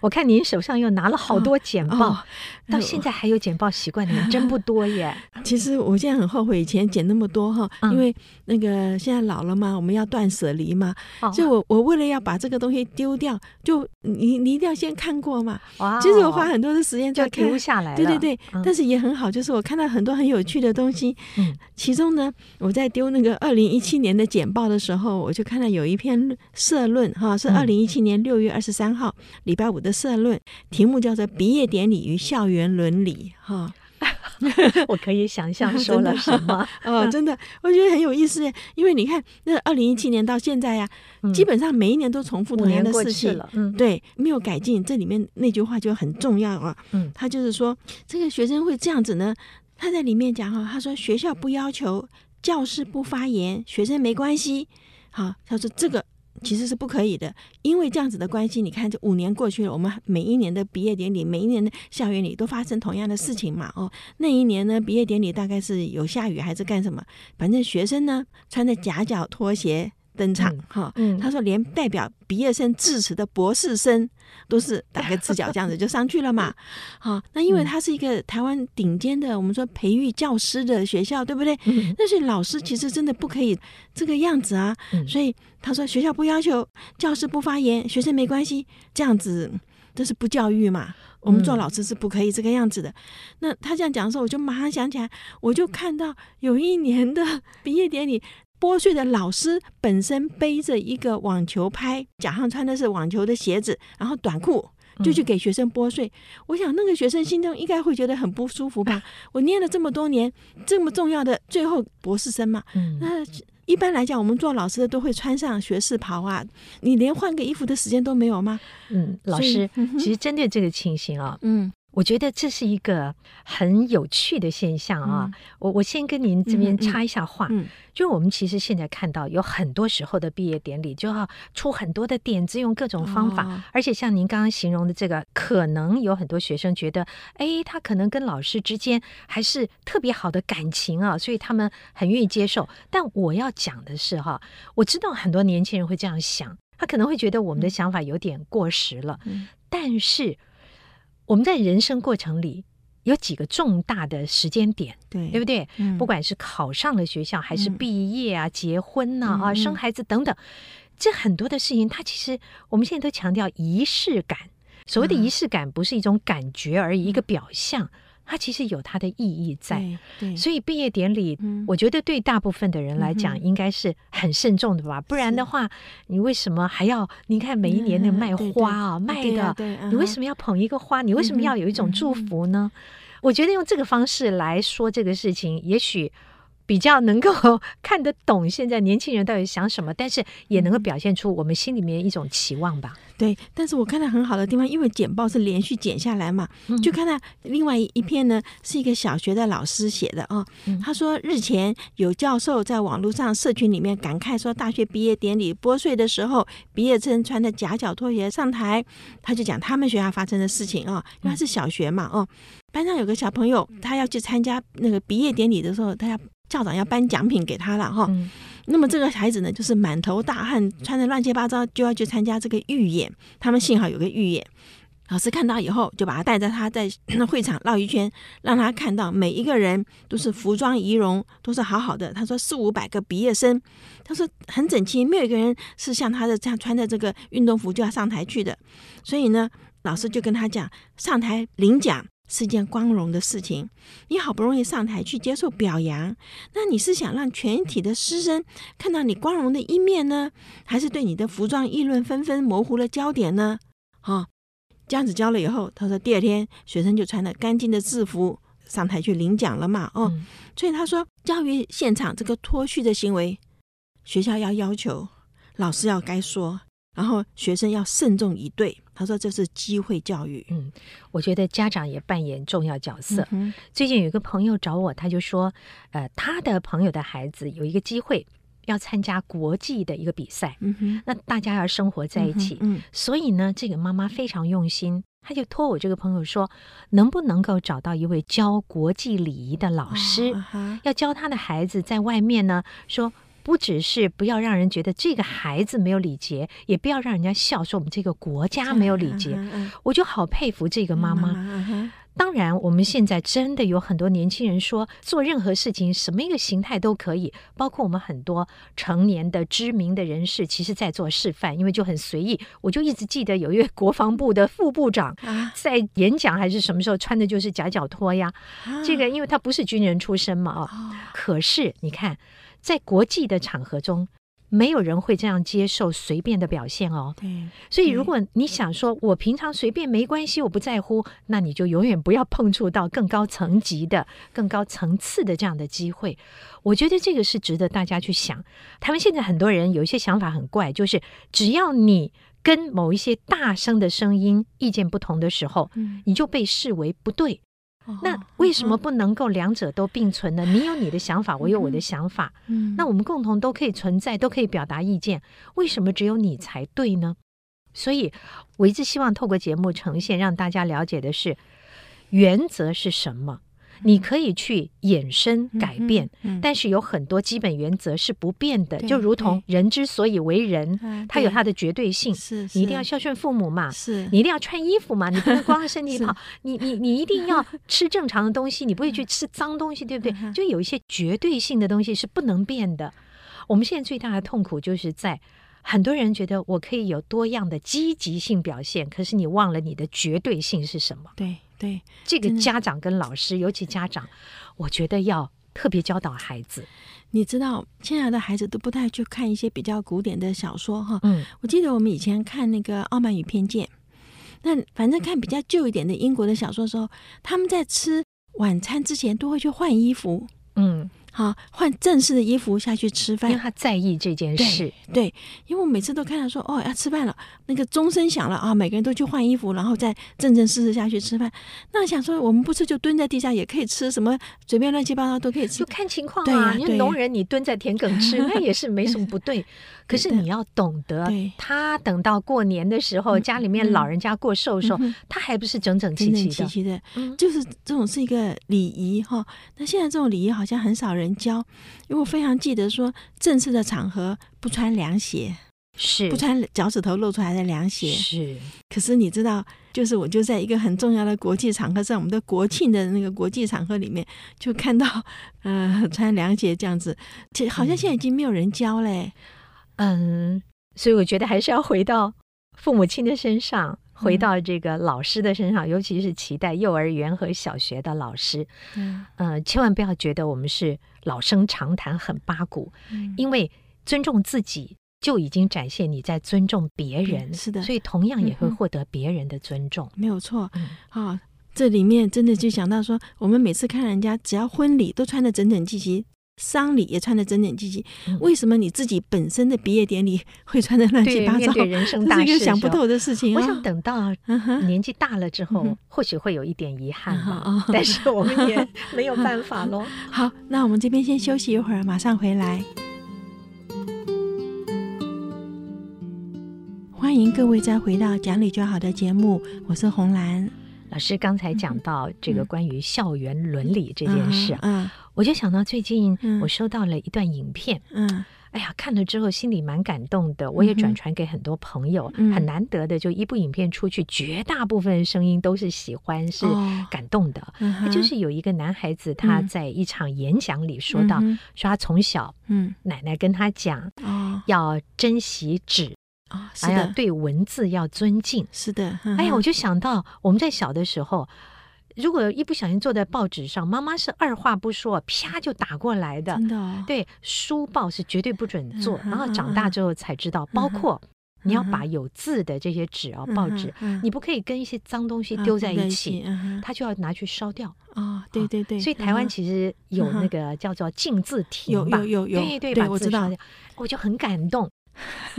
我看您手上又拿了好多简报，哦哦、到现在还有简报习惯的人真不多耶。其实我现在很后悔以前剪那么多哈，嗯、因为那个现在老了嘛，我们要断舍离嘛，哦、所以我我为了要把这个东西丢掉，就你你一定要先看过嘛。哇、哦，其实我花很多的时间在看下来，对对对，嗯、但是也很好，就是我看到很多很有趣的东西。嗯，其中呢，我在丢那个二零一七年的简报的时候，我就看到有一篇社论哈，是二零一七年六月二十三号礼拜。我的社论题目叫做《毕业典礼与校园伦理》哈，我可以想象说了 什么。哦，真的，我觉得很有意思。因为你看，那二零一七年到现在呀、啊，基本上每一年都重复同样的事情，嗯，对，没有改进。这里面那句话就很重要啊，嗯，他就是说，这个学生会这样子呢，他在里面讲哈，他说学校不要求，教室不发言，学生没关系，好，他说这个。其实是不可以的，因为这样子的关系，你看这五年过去了，我们每一年的毕业典礼，每一年的校园里都发生同样的事情嘛。哦，那一年呢，毕业典礼大概是有下雨还是干什么？反正学生呢穿着夹脚拖鞋。登场哈，嗯，他说连代表毕业生致辞的博士生都是 打个赤脚这样子就上去了嘛，好，那因为他是一个台湾顶尖的我们说培育教师的学校，对不对？那所以老师其实真的不可以这个样子啊，所以他说学校不要求教师不发言，学生没关系，这样子这是不教育嘛？我们做老师是不可以这个样子的。那他这样讲的时候，我就马上想起来，我就看到有一年的毕业典礼。拨穗的老师本身背着一个网球拍，脚上穿的是网球的鞋子，然后短裤就去给学生拨穗。嗯、我想那个学生心中应该会觉得很不舒服吧？我念了这么多年，这么重要的最后博士生嘛，嗯、那一般来讲，我们做老师的都会穿上学士袍啊，你连换个衣服的时间都没有吗？嗯，老师，嗯、其实针对这个情形啊，嗯。我觉得这是一个很有趣的现象啊！嗯、我我先跟您这边插一下话，嗯就我们其实现在看到有很多时候的毕业典礼就要出很多的点子，用各种方法，哦、而且像您刚刚形容的这个，可能有很多学生觉得，哎，他可能跟老师之间还是特别好的感情啊，所以他们很愿意接受。但我要讲的是哈，我知道很多年轻人会这样想，他可能会觉得我们的想法有点过时了，嗯、但是。我们在人生过程里有几个重大的时间点，对，对不对？嗯、不管是考上了学校，还是毕业啊、嗯、结婚呐、啊、啊、生孩子等等，这很多的事情，它其实我们现在都强调仪式感。所谓的仪式感，不是一种感觉而已，嗯、一个表象。它其实有它的意义在，所以毕业典礼，嗯、我觉得对大部分的人来讲，应该是很慎重的吧。嗯、不然的话，你为什么还要？你看每一年的卖花啊，嗯、卖的，你为什么要捧一个花？你为什么要有一种祝福呢？嗯、我觉得用这个方式来说这个事情，也许。比较能够 看得懂现在年轻人到底想什么，但是也能够表现出我们心里面一种期望吧。对，但是我看到很好的地方，因为简报是连续剪下来嘛，就看到另外一篇呢，是一个小学的老师写的哦。他说日前有教授在网络上社群里面感慨说，大学毕业典礼拨穗的时候，毕业生穿着夹脚拖鞋上台，他就讲他们学校发生的事情啊，因为他是小学嘛哦，班上有个小朋友，他要去参加那个毕业典礼的时候，他要。校长要颁奖品给他了哈，嗯、那么这个孩子呢，就是满头大汗，穿的乱七八糟，就要去参加这个预演。他们幸好有个预演，老师看到以后，就把他带着他在会场绕一圈，让他看到每一个人都是服装仪容都是好好的。他说四五百个毕业生，他说很整齐，没有一个人是像他的这样穿着这个运动服就要上台去的。所以呢，老师就跟他讲，上台领奖是一件光荣的事情。你好不容易上台去接受表扬，那你是想让全体的师生看到你光荣的一面呢，还是对你的服装议论纷纷，模糊了焦点呢？哈。这样子教了以后，他说第二天学生就穿了干净的制服上台去领奖了嘛。哦，嗯、所以他说教育现场这个脱序的行为，学校要要求，老师要该说，然后学生要慎重以对。他说这是机会教育。嗯，我觉得家长也扮演重要角色。嗯、最近有一个朋友找我，他就说，呃，他的朋友的孩子有一个机会。要参加国际的一个比赛，嗯、那大家要生活在一起，嗯嗯、所以呢，这个妈妈非常用心，她就托我这个朋友说，能不能够找到一位教国际礼仪的老师，哦啊、要教他的孩子在外面呢，说不只是不要让人觉得这个孩子没有礼节，也不要让人家笑说我们这个国家没有礼节，我就好佩服这个妈妈。当然，我们现在真的有很多年轻人说，做任何事情，什么一个形态都可以，包括我们很多成年的知名的人士，其实在做示范，因为就很随意。我就一直记得有一位国防部的副部长在演讲还是什么时候穿的就是夹脚拖呀，这个因为他不是军人出身嘛啊，可是你看，在国际的场合中。没有人会这样接受随便的表现哦。对，所以如果你想说，我平常随便没关系，我不在乎，那你就永远不要碰触到更高层级的、更高层次的这样的机会。我觉得这个是值得大家去想。他们现在很多人有一些想法很怪，就是只要你跟某一些大声的声音意见不同的时候，你就被视为不对。那为什么不能够两者都并存呢？你有你的想法，我有我的想法，嗯，那我们共同都可以存在，都可以表达意见。为什么只有你才对呢？所以我一直希望透过节目呈现，让大家了解的是原则是什么。你可以去衍生改变，但是有很多基本原则是不变的，就如同人之所以为人，对它有他的绝对性。是，你一定要孝顺父母嘛，是你一定要穿衣服嘛，你不能光着身 体跑。你你你一定要吃正常的东西，你不会去吃脏东西，对不对？就有一些绝对性的东西是不能变的。我们现在最大的痛苦就是在很多人觉得我可以有多样的积极性表现，可是你忘了你的绝对性是什么？对。对这个家长跟老师，尤其家长，我觉得要特别教导孩子。你知道，现在的孩子都不太去看一些比较古典的小说哈。嗯，我记得我们以前看那个《傲慢与偏见》，那反正看比较旧一点的英国的小说的时候，他们在吃晚餐之前都会去换衣服。嗯。好，换正式的衣服下去吃饭，因为他在意这件事。对，对，因为我每次都看到说，哦，要吃饭了，那个钟声响了啊，每个人都去换衣服，然后再正正式式下去吃饭。那想说，我们不吃就蹲在地下也可以吃，什么随便乱七八糟都可以吃，就看情况啊。因为农人你蹲在田埂吃，那也是没什么不对。可是你要懂得，他等到过年的时候，家里面老人家过寿的时候，他还不是整整齐齐的？就是这种是一个礼仪哈。那现在这种礼仪好像很少人。教，因为我非常记得说，正式的场合不穿凉鞋，是。不穿脚趾头露出来的凉鞋，是。可是你知道，就是我就在一个很重要的国际场合，在我们的国庆的那个国际场合里面，就看到，呃，穿凉鞋这样子，其实好像现在已经没有人教嘞，嗯，所以我觉得还是要回到父母亲的身上。回到这个老师的身上，尤其是期待幼儿园和小学的老师，嗯，呃，千万不要觉得我们是老生常谈、很八股，嗯，因为尊重自己就已经展现你在尊重别人，是的，所以同样也会获得别人的尊重，没有错。嗯，啊，这里面真的就想到说，我们每次看人家，只要婚礼都穿的整整齐齐。丧礼也穿得整整齐齐，为什么你自己本身的毕业典礼会穿得乱七八糟？对，人生大事，这是一个想不透的事情。我想等到年纪大了之后，或许会有一点遗憾吧。但是我们也没有办法喽。好，那我们这边先休息一会儿，马上回来。欢迎各位再回到《讲理就好》的节目，我是红兰老师。刚才讲到这个关于校园伦理这件事，嗯。我就想到最近我收到了一段影片，嗯，哎呀，看了之后心里蛮感动的。我也转传给很多朋友，嗯、很难得的，就一部影片出去，绝大部分声音都是喜欢，是感动的。哦、就是有一个男孩子，他在一场演讲里说到，嗯、说他从小，嗯，奶奶跟他讲，哦、要珍惜纸。啊，是的，对文字要尊敬，是的。哎呀，我就想到我们在小的时候，如果一不小心坐在报纸上，妈妈是二话不说，啪就打过来的。真的，对，书报是绝对不准做。然后长大之后才知道，包括你要把有字的这些纸啊，报纸，你不可以跟一些脏东西丢在一起，它就要拿去烧掉。啊，对对对。所以台湾其实有那个叫做禁字亭吧？有有有有，对对，我知道，我就很感动。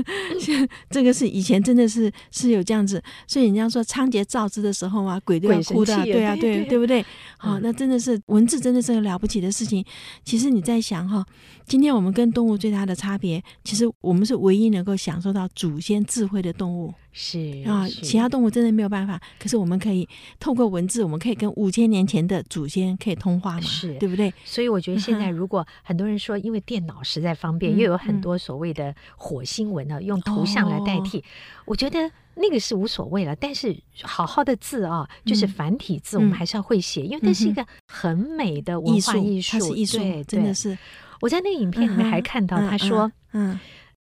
这个是以前真的是是有这样子，所以人家说仓颉造字的时候啊，鬼都要哭的，对啊，对对不对？好，那真的是文字真的是个了不起的事情。其实你在想哈，今天我们跟动物最大的差别，其实我们是唯一能够享受到祖先智慧的动物。是啊，其他动物真的没有办法。可是我们可以透过文字，我们可以跟五千年前的祖先可以通话嘛？是，对不对？所以我觉得现在如果很多人说，因为电脑实在方便，又有很多所谓的火星文啊，用图像来代替，我觉得那个是无所谓了。但是好好的字啊，就是繁体字，我们还是要会写，因为那是一个很美的文化艺术，它是艺术，真的是。我在那个影片里面还看到他说，嗯。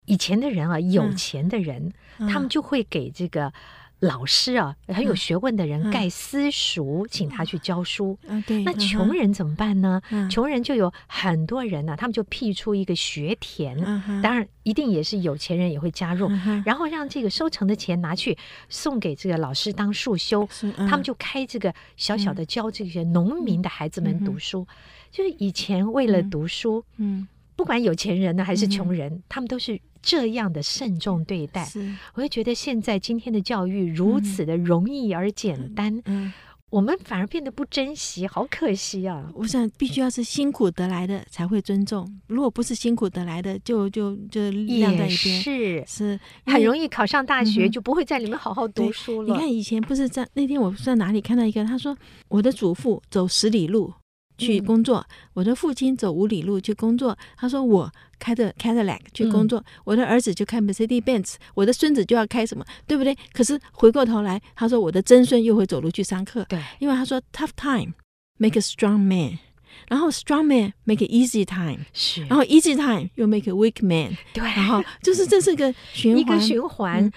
以前的人啊，有钱的人，嗯、他们就会给这个老师啊，嗯、很有学问的人盖私塾，嗯、请他去教书。那穷人怎么办呢？嗯、穷人就有很多人呢、啊，他们就辟出一个学田，嗯、当然一定也是有钱人也会加入，嗯、然后让这个收成的钱拿去送给这个老师当束修。嗯、他们就开这个小小的教这些农民的孩子们读书，嗯、就是以前为了读书，嗯。嗯不管有钱人呢还是穷人，嗯、他们都是这样的慎重对待。是我会觉得现在今天的教育如此的容易而简单，嗯，嗯我们反而变得不珍惜，好可惜啊！我想必须要是辛苦得来的才会尊重，如果不是辛苦得来的，就就就晾在一边。是是，很容易考上大学，就不会在里面好好读书了。你看以前不是在那天我在哪里看到一个，他说我的祖父走十里路。去工作，嗯、我的父亲走五里路去工作。他说我开着 Cadillac 去工作，嗯、我的儿子就开 Mercedes-Benz，我的孙子就要开什么，对不对？可是回过头来，他说我的曾孙又会走路去上课。对，因为他说 Tough time make a strong man，然后 strong man make a easy time，是，然后 easy time 又 make a weak man。对，然后 就是这是个循环，一个循环。嗯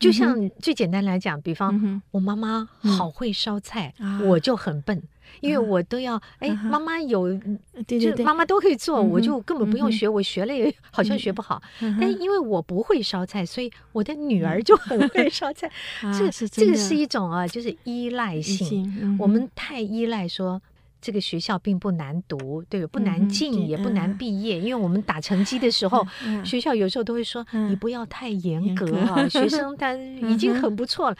就像最简单来讲，比方我妈妈好会烧菜，我就很笨，因为我都要哎，妈妈有，就妈妈都可以做，我就根本不用学，我学了也好像学不好。但因为我不会烧菜，所以我的女儿就很会烧菜。这是这个是一种啊，就是依赖性，我们太依赖说。这个学校并不难读，对，不难进，也不难毕业。因为我们打成绩的时候，学校有时候都会说：“你不要太严格啊，学生他已经很不错了。”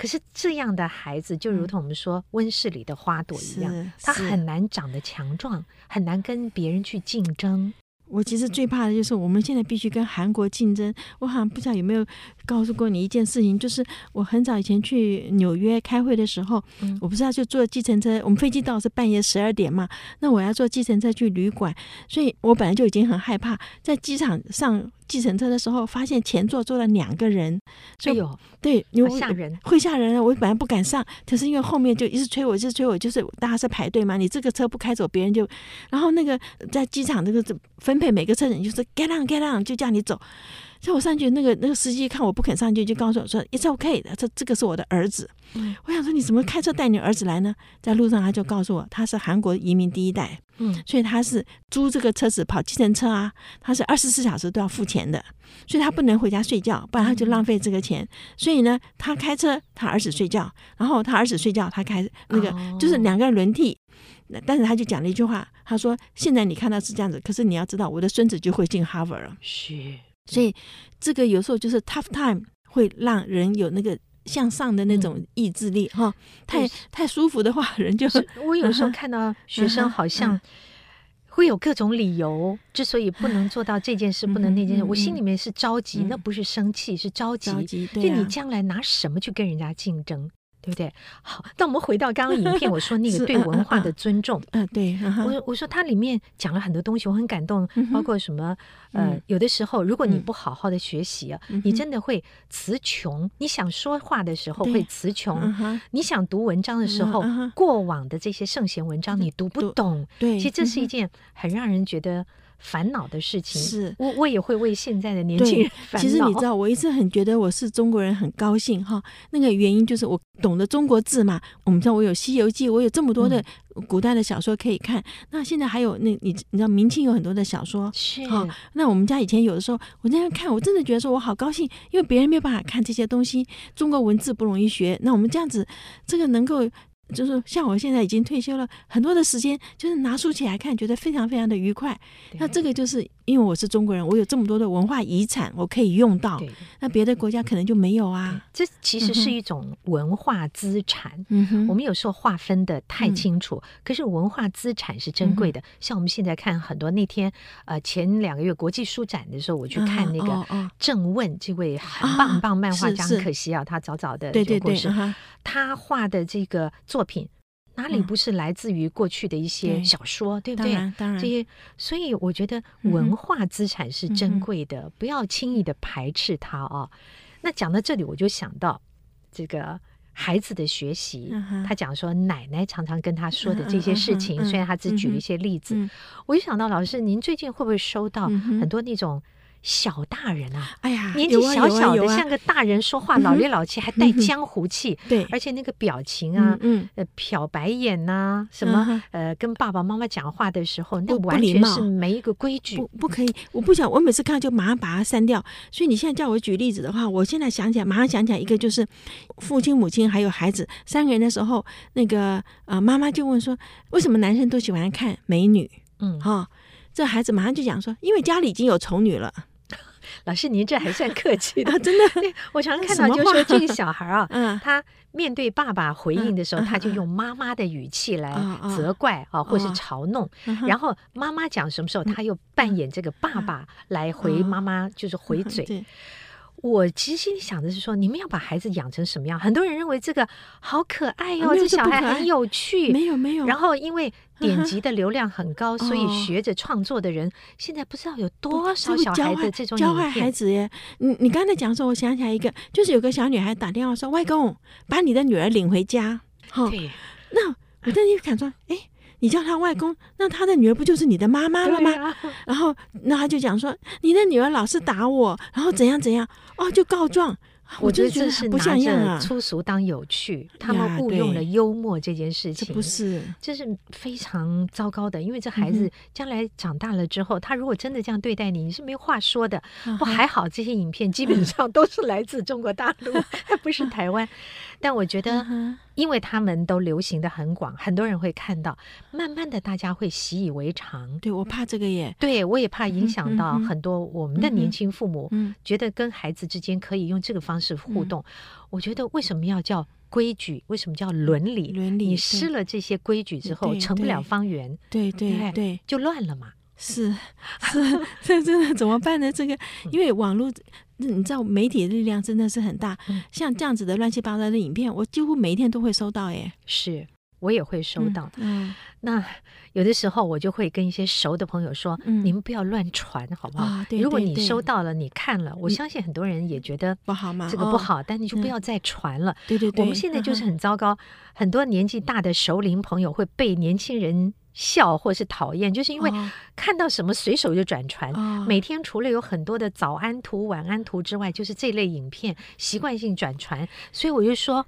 可是这样的孩子，就如同我们说温室里的花朵一样，他很难长得强壮，很难跟别人去竞争。我其实最怕的就是我们现在必须跟韩国竞争。我好像不知道有没有告诉过你一件事情，就是我很早以前去纽约开会的时候，我不知道就坐计程车，我们飞机到是半夜十二点嘛，那我要坐计程车去旅馆，所以我本来就已经很害怕，在机场上计程车的时候，发现前座坐了两个人，所以有对，会吓人，会吓人啊！我本来不敢上，可是因为后面就一直催我，一直催我，就是大家是排队嘛，你这个车不开走，别人就，然后那个在机场那个分配每个车人就是 get on get on，就叫你走。所以我上去，那个那个司机看我不肯上去，就告诉我说：“It's okay 的，这这个是我的儿子。”嗯，我想说你怎么开车带你儿子来呢？在路上他就告诉我，他是韩国移民第一代，嗯，所以他是租这个车子跑计程车啊，他是二十四小时都要付钱的，所以他不能回家睡觉，不然他就浪费这个钱。所以呢，他开车，他儿子睡觉，然后他儿子睡觉，他开那个就是两个人轮替。但是他就讲了一句话，他说：“现在你看到是这样子，可是你要知道，我的孙子就会进哈佛了。”是。所以，这个有时候就是 tough time 会让人有那个向上的那种意志力哈。太太舒服的话，人就是。我有时候 看到学生好像会有各种理由，之所以不能做到这件事，不能那件事，我心里面是着急，那不是生气，是着急。就你将来拿什么去跟人家竞争？对不对？好，那我们回到刚刚影片，我说那个对文化的尊重，嗯，对，我我说它里面讲了很多东西，我很感动，包括什么，呃，有的时候如果你不好好的学习啊，你真的会词穷，你想说话的时候会词穷，你想读文章的时候，过往的这些圣贤文章你读不懂，对，其实这是一件很让人觉得。烦恼的事情是，我我也会为现在的年轻人烦恼。其实你知道，我一直很觉得我是中国人，很高兴哈。那个原因就是我懂得中国字嘛。我们知道我有《西游记》，我有这么多的古代的小说可以看。嗯、那现在还有那，你你知道明清有很多的小说是。那我们家以前有的时候，我在那看，我真的觉得说我好高兴，因为别人没有办法看这些东西，中国文字不容易学。那我们这样子，这个能够。就是像我现在已经退休了，很多的时间就是拿书起来看，觉得非常非常的愉快。那这个就是因为我是中国人，我有这么多的文化遗产，我可以用到。那别的国家可能就没有啊。这其实是一种文化资产。嗯哼，我们有时候划分的太清楚，可是文化资产是珍贵的。像我们现在看很多，那天呃前两个月国际书展的时候，我去看那个郑问这位很棒很棒漫画家，很可惜啊，他早早的就过世。他画的这个作品哪里不是来自于过去的一些小说，嗯、对，对不对？当然，当然这些，所以我觉得文化资产是珍贵的，嗯、不要轻易的排斥它哦。那讲到这里，我就想到这个孩子的学习，嗯、他讲说奶奶常常跟他说的这些事情，嗯、虽然他只举了一些例子，我就想到老师，您最近会不会收到很多那种？小大人啊，哎呀，年纪小小的，像个大人说话，老里老气，还带江湖气。对，而且那个表情啊，嗯，呃，瞟白眼呐，什么，呃，跟爸爸妈妈讲话的时候，那完全是没一个规矩，不不可以。我不想，我每次看就马上把它删掉。所以你现在叫我举例子的话，我现在想起来，马上想起来一个，就是父亲、母亲还有孩子三个人的时候，那个呃，妈妈就问说，为什么男生都喜欢看美女？嗯，哈，这孩子马上就讲说，因为家里已经有丑女了。老师，您这还算 客气的，啊、真的。我常常看到，就是说这个小孩啊，嗯，他面对爸爸回应的时候，嗯、他就用妈妈的语气来责怪啊，嗯、或是嘲弄。嗯、然后妈妈讲什么时候，他又扮演这个爸爸来回妈妈，就是回嘴。我其实心里想的是说，你们要把孩子养成什么样？很多人认为这个好可爱哟、哦，这小孩很有趣。没有没有。然后因为 点击的流量很高，所以学着创作的人现在不知道有多少小孩的这种教坏孩子耶。你你刚才讲说，我想起来一个，就是有个小女孩打电话说：“外公，把你的女儿领回家。”对。那我在那边想说，哎。你叫他外公，那他的女儿不就是你的妈妈了吗？啊、然后，那他就讲说，你的女儿老是打我，然后怎样怎样，哦，就告状。我觉得这是拿着粗俗当有趣，他们误用了幽默这件事情，这不是，这是非常糟糕的。因为这孩子将来长大了之后，他如果真的这样对待你，你是没话说的。不还好，这些影片基本上 都是来自中国大陆，不是台湾。但我觉得，因为他们都流行的很广，很多人会看到，慢慢的大家会习以为常。对，我怕这个耶，对我也怕影响到很多我们的年轻父母，觉得跟孩子之间可以用这个方式互动。我觉得为什么要叫规矩？为什么叫伦理？伦理，你失了这些规矩之后，成不了方圆。对对对，就乱了嘛。是 是，这真的怎么办呢？这个因为网络。你知道媒体的力量真的是很大，像这样子的乱七八糟的影片，我几乎每一天都会收到。哎，是我也会收到。嗯，那有的时候我就会跟一些熟的朋友说：“你们不要乱传，好不好？如果你收到了，你看了，我相信很多人也觉得不好嘛，这个不好，但你就不要再传了。”对对对，我们现在就是很糟糕，很多年纪大的熟龄朋友会被年轻人。笑或是讨厌，就是因为看到什么随手就转传。哦、每天除了有很多的早安图、晚安图之外，就是这类影片习惯性转传。所以我就说，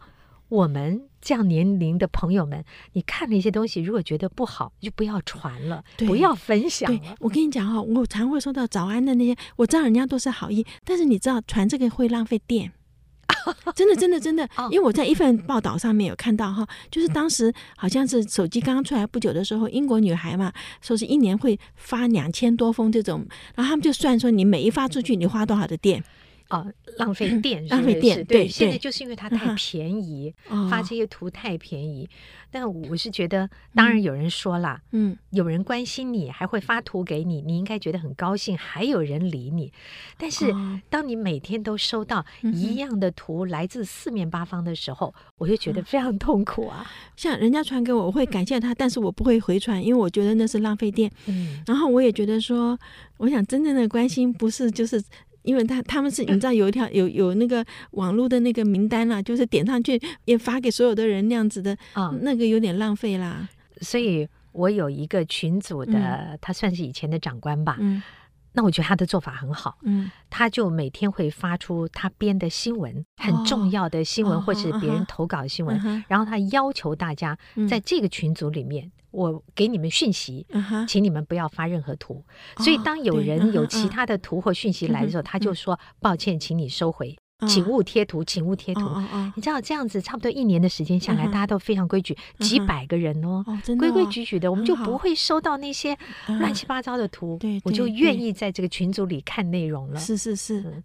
我们这样年龄的朋友们，你看了一些东西，如果觉得不好，就不要传了，不要分享了。我跟你讲哈，我常会收到早安的那些，我知道人家都是好意，但是你知道传这个会浪费电。真的，真的，真的，因为我在一份报道上面有看到哈，就是当时好像是手机刚刚出来不久的时候，英国女孩嘛，说是一年会发两千多封这种，然后他们就算说你每一发出去你花多少的电，哦，浪费 电，浪费电，对，现在就是因为它太便宜，发这些图太便宜。但我是觉得，当然有人说了，嗯，有人关心你，还会发图给你，你应该觉得很高兴，还有人理你。但是，当你每天都收到一样的图，来自四面八方的时候，我就觉得非常痛苦啊。像人家传给我，我会感谢他，但是我不会回传，因为我觉得那是浪费电。嗯，然后我也觉得说，我想真正的关心不是就是。因为他他们是你知道有一条有有那个网络的那个名单啦，就是点上去也发给所有的人那样子的，啊，那个有点浪费啦。所以我有一个群组的，他算是以前的长官吧。嗯，那我觉得他的做法很好。嗯，他就每天会发出他编的新闻，很重要的新闻或是别人投稿新闻，然后他要求大家在这个群组里面。我给你们讯息，请你们不要发任何图。所以当有人有其他的图或讯息来的时候，他就说抱歉，请你收回，请勿贴图，请勿贴图。你知道这样子差不多一年的时间下来，大家都非常规矩，几百个人哦，规规矩矩的，我们就不会收到那些乱七八糟的图。我就愿意在这个群组里看内容了。是是是，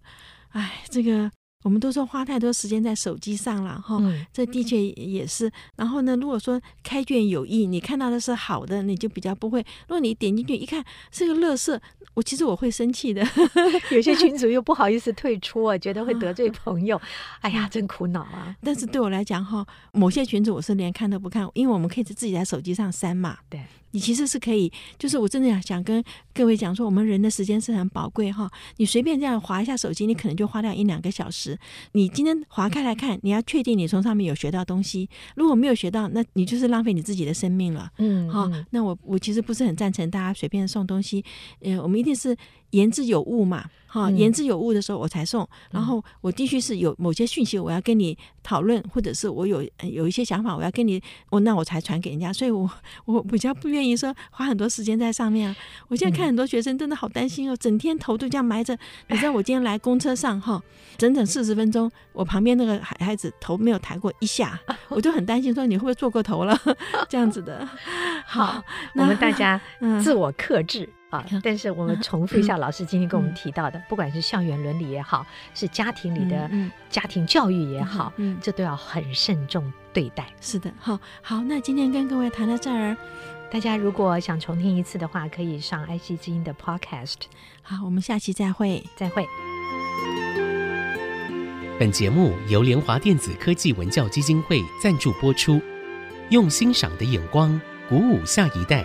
哎，这个。我们都说花太多时间在手机上了哈，这的确也是。然后呢，如果说开卷有益，你看到的是好的，你就比较不会。如果你点进去一看是个乐色，我其实我会生气的。有些群主又不好意思退出啊，觉得会得罪朋友。哎呀，真苦恼啊！但是对我来讲哈，某些群主我是连看都不看，因为我们可以自己在手机上删嘛。对。你其实是可以，就是我真的想想跟各位讲说，我们人的时间是很宝贵哈。你随便这样划一下手机，你可能就花掉一两个小时。你今天划开来看，你要确定你从上面有学到东西。如果没有学到，那你就是浪费你自己的生命了。嗯，好，那我我其实不是很赞成大家随便送东西。呃，我们一定是言之有物嘛。哈，言之有物的时候我才送，然后我必须是有某些讯息我要跟你讨论，或者是我有有一些想法我要跟你，我那我才传给人家，所以我 我比较不愿意说花很多时间在上面啊。我现在看很多学生真的好担心哦，整天头都这样埋着。你知道我今天来公车上哈，整整四十分钟，我旁边那个孩孩子头没有抬过一下，我就很担心说你会不会坐过头了 这样子的。好，我们大家自我克制。啊！但是我们重复一下老师今天跟我们提到的，不管是校园伦理也好，是家庭里的家庭教育也好，嗯，这都要很慎重对待。是的，好，好，那今天跟各位谈到这儿，大家如果想重听一次的话，可以上爱惜之音的 Podcast。好，我们下期再会，再会。本节目由联华电子科技文教基金会赞助播出，用欣赏的眼光鼓舞下一代。